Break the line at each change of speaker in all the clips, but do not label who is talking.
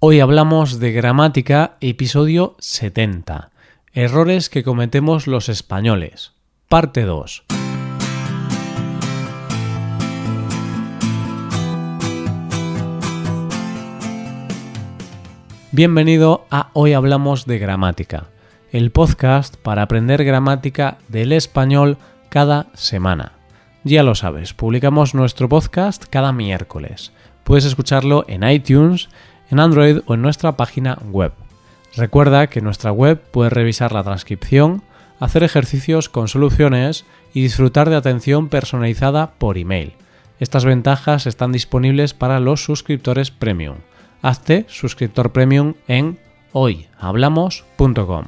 Hoy hablamos de gramática, episodio 70. Errores que cometemos los españoles. Parte 2. Bienvenido a Hoy Hablamos de Gramática, el podcast para aprender gramática del español cada semana. Ya lo sabes, publicamos nuestro podcast cada miércoles. Puedes escucharlo en iTunes, en Android o en nuestra página web. Recuerda que en nuestra web puedes revisar la transcripción, hacer ejercicios con soluciones y disfrutar de atención personalizada por email. Estas ventajas están disponibles para los suscriptores premium. Hazte suscriptor premium en hoyhablamos.com.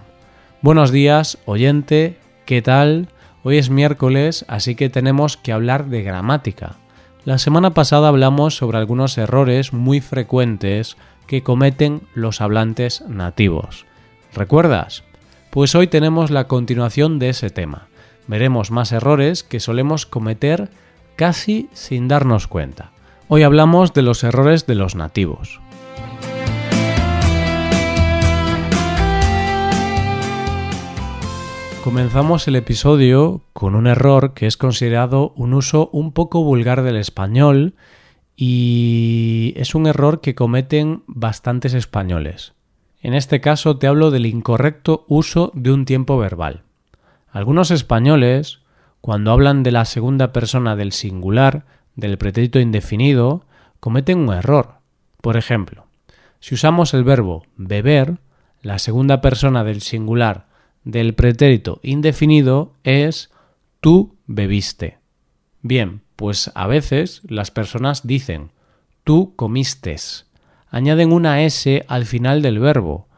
Buenos días, oyente, ¿qué tal? Hoy es miércoles, así que tenemos que hablar de gramática. La semana pasada hablamos sobre algunos errores muy frecuentes que cometen los hablantes nativos. ¿Recuerdas? Pues hoy tenemos la continuación de ese tema. Veremos más errores que solemos cometer casi sin darnos cuenta. Hoy hablamos de los errores de los nativos. Comenzamos el episodio con un error que es considerado un uso un poco vulgar del español y es un error que cometen bastantes españoles. En este caso te hablo del incorrecto uso de un tiempo verbal. Algunos españoles, cuando hablan de la segunda persona del singular, del pretérito indefinido, cometen un error. Por ejemplo, si usamos el verbo beber, la segunda persona del singular del pretérito indefinido es tú bebiste. Bien, pues a veces las personas dicen tú comistes. Añaden una S al final del verbo.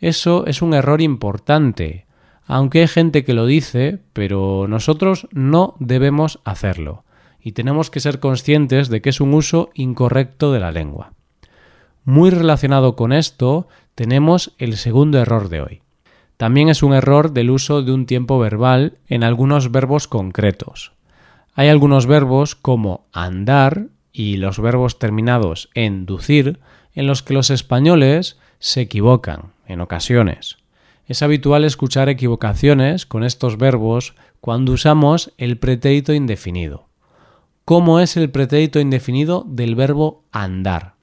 Eso es un error importante, aunque hay gente que lo dice, pero nosotros no debemos hacerlo, y tenemos que ser conscientes de que es un uso incorrecto de la lengua. Muy relacionado con esto, tenemos el segundo error de hoy. También es un error del uso de un tiempo verbal en algunos verbos concretos. Hay algunos verbos como andar y los verbos terminados en ducir en los que los españoles se equivocan en ocasiones. Es habitual escuchar equivocaciones con estos verbos cuando usamos el pretérito indefinido. ¿Cómo es el pretérito indefinido del verbo andar?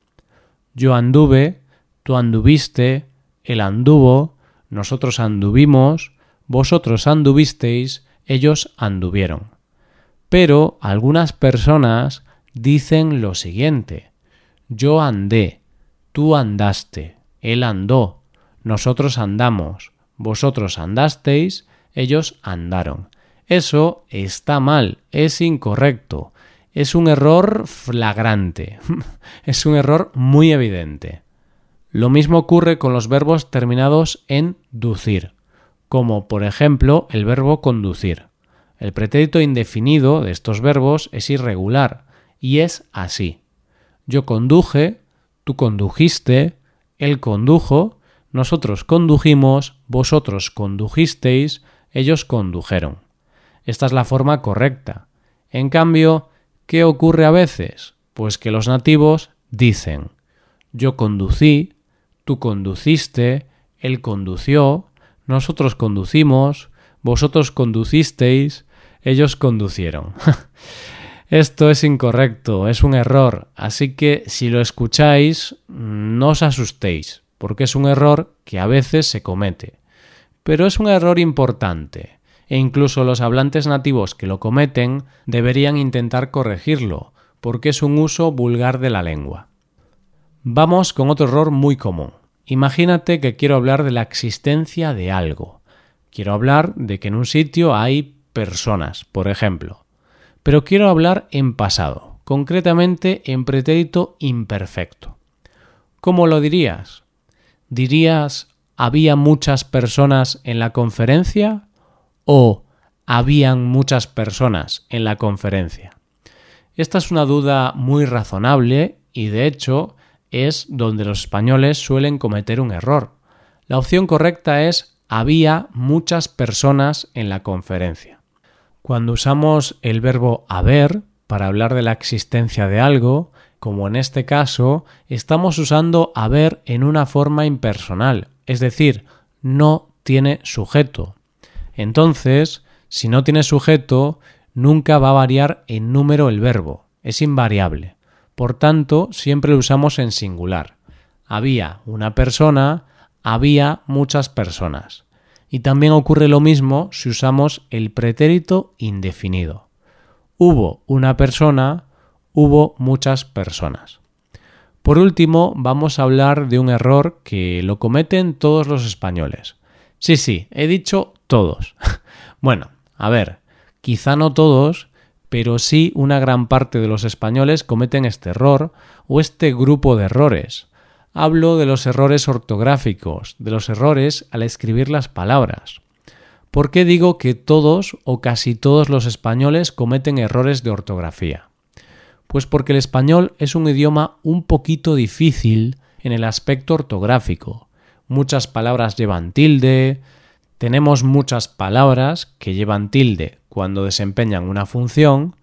Yo anduve, tú anduviste, él anduvo, nosotros anduvimos, vosotros anduvisteis, ellos anduvieron. Pero algunas personas dicen lo siguiente. Yo andé, tú andaste, él andó, nosotros andamos, vosotros andasteis, ellos andaron. Eso está mal, es incorrecto, es un error flagrante, es un error muy evidente. Lo mismo ocurre con los verbos terminados en ducir, como por ejemplo el verbo conducir. El pretérito indefinido de estos verbos es irregular y es así. Yo conduje, tú condujiste, él condujo, nosotros condujimos, vosotros condujisteis, ellos condujeron. Esta es la forma correcta. En cambio, ¿qué ocurre a veces? Pues que los nativos dicen yo conducí, tú conduciste, él condució, nosotros conducimos, vosotros conducisteis, ellos conducieron. Esto es incorrecto, es un error, así que si lo escucháis, no os asustéis, porque es un error que a veces se comete. Pero es un error importante, e incluso los hablantes nativos que lo cometen deberían intentar corregirlo, porque es un uso vulgar de la lengua. Vamos con otro error muy común. Imagínate que quiero hablar de la existencia de algo. Quiero hablar de que en un sitio hay personas, por ejemplo. Pero quiero hablar en pasado, concretamente en pretérito imperfecto. ¿Cómo lo dirías? ¿Dirías había muchas personas en la conferencia o habían muchas personas en la conferencia? Esta es una duda muy razonable y de hecho es donde los españoles suelen cometer un error. La opción correcta es había muchas personas en la conferencia. Cuando usamos el verbo haber para hablar de la existencia de algo, como en este caso, estamos usando haber en una forma impersonal, es decir, no tiene sujeto. Entonces, si no tiene sujeto, nunca va a variar en número el verbo, es invariable. Por tanto, siempre lo usamos en singular. Había una persona, había muchas personas. Y también ocurre lo mismo si usamos el pretérito indefinido. Hubo una persona, hubo muchas personas. Por último, vamos a hablar de un error que lo cometen todos los españoles. Sí, sí, he dicho todos. bueno, a ver, quizá no todos, pero sí una gran parte de los españoles cometen este error o este grupo de errores. Hablo de los errores ortográficos, de los errores al escribir las palabras. ¿Por qué digo que todos o casi todos los españoles cometen errores de ortografía? Pues porque el español es un idioma un poquito difícil en el aspecto ortográfico. Muchas palabras llevan tilde, tenemos muchas palabras que llevan tilde cuando desempeñan una función,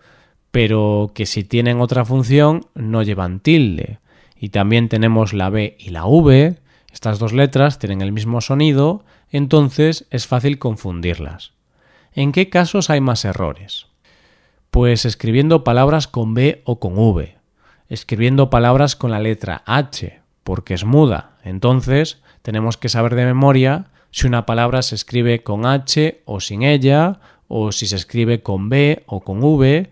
pero que si tienen otra función no llevan tilde y también tenemos la B y la V, estas dos letras tienen el mismo sonido, entonces es fácil confundirlas. ¿En qué casos hay más errores? Pues escribiendo palabras con B o con V, escribiendo palabras con la letra H, porque es muda, entonces tenemos que saber de memoria si una palabra se escribe con H o sin ella, o si se escribe con B o con V,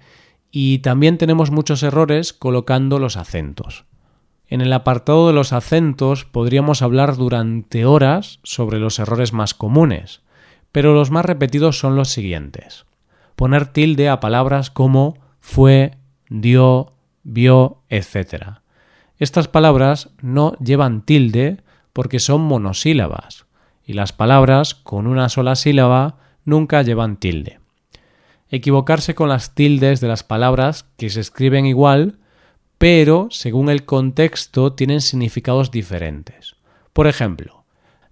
y también tenemos muchos errores colocando los acentos. En el apartado de los acentos podríamos hablar durante horas sobre los errores más comunes, pero los más repetidos son los siguientes. Poner tilde a palabras como fue, dio, vio, etc. Estas palabras no llevan tilde porque son monosílabas, y las palabras con una sola sílaba nunca llevan tilde. Equivocarse con las tildes de las palabras que se escriben igual pero según el contexto tienen significados diferentes. Por ejemplo,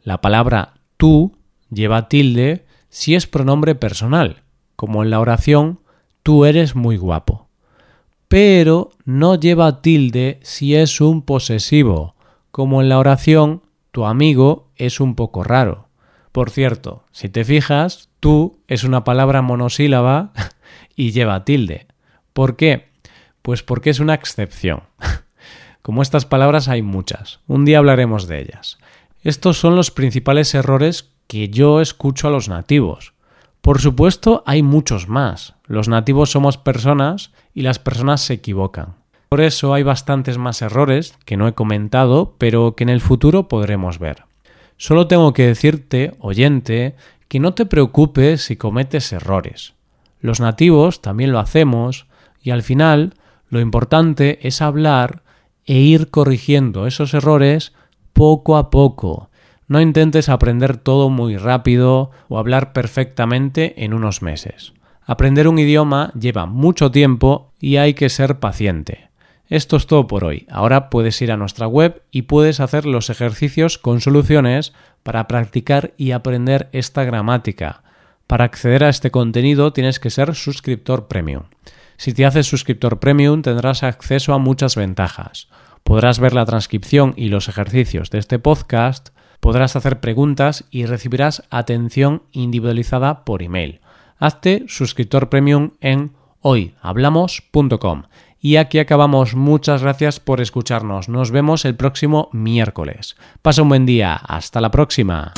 la palabra tú lleva tilde si es pronombre personal, como en la oración tú eres muy guapo. Pero no lleva tilde si es un posesivo, como en la oración tu amigo es un poco raro. Por cierto, si te fijas, tú es una palabra monosílaba y lleva tilde. ¿Por qué? Pues porque es una excepción. Como estas palabras hay muchas. Un día hablaremos de ellas. Estos son los principales errores que yo escucho a los nativos. Por supuesto, hay muchos más. Los nativos somos personas y las personas se equivocan. Por eso hay bastantes más errores que no he comentado, pero que en el futuro podremos ver. Solo tengo que decirte, oyente, que no te preocupes si cometes errores. Los nativos también lo hacemos y al final lo importante es hablar e ir corrigiendo esos errores poco a poco. No intentes aprender todo muy rápido o hablar perfectamente en unos meses. Aprender un idioma lleva mucho tiempo y hay que ser paciente. Esto es todo por hoy. Ahora puedes ir a nuestra web y puedes hacer los ejercicios con soluciones para practicar y aprender esta gramática. Para acceder a este contenido tienes que ser suscriptor premium. Si te haces suscriptor premium tendrás acceso a muchas ventajas. Podrás ver la transcripción y los ejercicios de este podcast, podrás hacer preguntas y recibirás atención individualizada por email. Hazte suscriptor premium en hoyhablamos.com. Y aquí acabamos. Muchas gracias por escucharnos. Nos vemos el próximo miércoles. Pasa un buen día. Hasta la próxima.